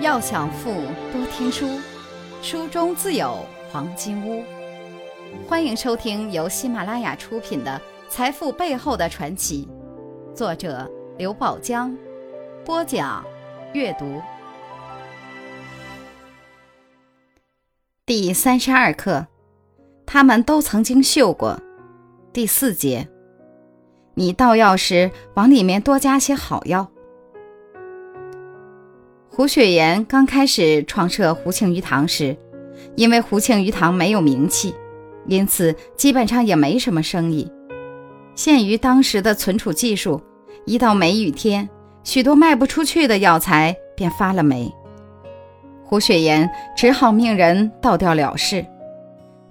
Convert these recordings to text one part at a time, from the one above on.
要想富，多听书，书中自有黄金屋。欢迎收听由喜马拉雅出品的《财富背后的传奇》，作者刘宝江，播讲阅读。第三十二课，他们都曾经秀过。第四节，你倒药时往里面多加些好药。胡雪岩刚开始创设胡庆余堂时，因为胡庆余堂没有名气，因此基本上也没什么生意。限于当时的存储技术，一到梅雨天，许多卖不出去的药材便发了霉。胡雪岩只好命人倒掉了事。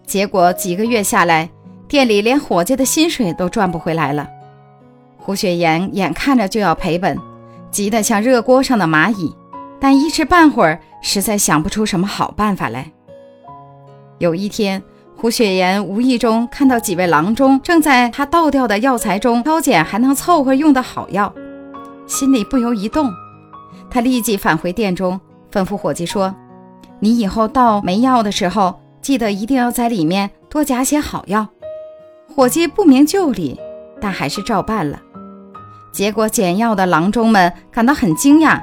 结果几个月下来，店里连伙计的薪水都赚不回来了。胡雪岩眼看着就要赔本，急得像热锅上的蚂蚁。但一时半会儿实在想不出什么好办法来。有一天，胡雪岩无意中看到几位郎中正在他倒掉的药材中挑拣还能凑合用的好药，心里不由一动。他立即返回店中，吩咐伙计说：“你以后倒没药的时候，记得一定要在里面多加些好药。”伙计不明就里，但还是照办了。结果捡药的郎中们感到很惊讶。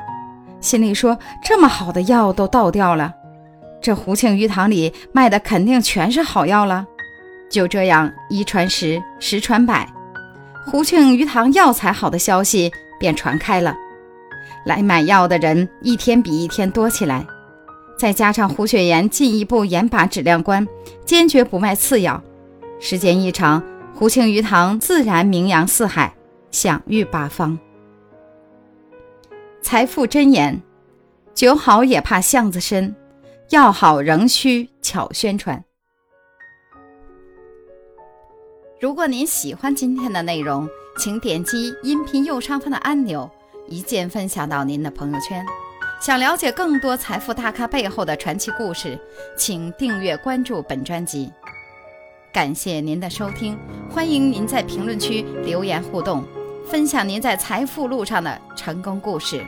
心里说：“这么好的药都倒掉了，这胡庆余堂里卖的肯定全是好药了。”就这样，一传十，十传百，胡庆余堂药材好的消息便传开了。来买药的人一天比一天多起来，再加上胡雪岩进一步严把质量关，坚决不卖次药，时间一长，胡庆余堂自然名扬四海，享誉八方。财富箴言：酒好也怕巷子深，药好仍需巧宣传。如果您喜欢今天的内容，请点击音频右上方的按钮，一键分享到您的朋友圈。想了解更多财富大咖背后的传奇故事，请订阅关注本专辑。感谢您的收听，欢迎您在评论区留言互动。分享您在财富路上的成功故事。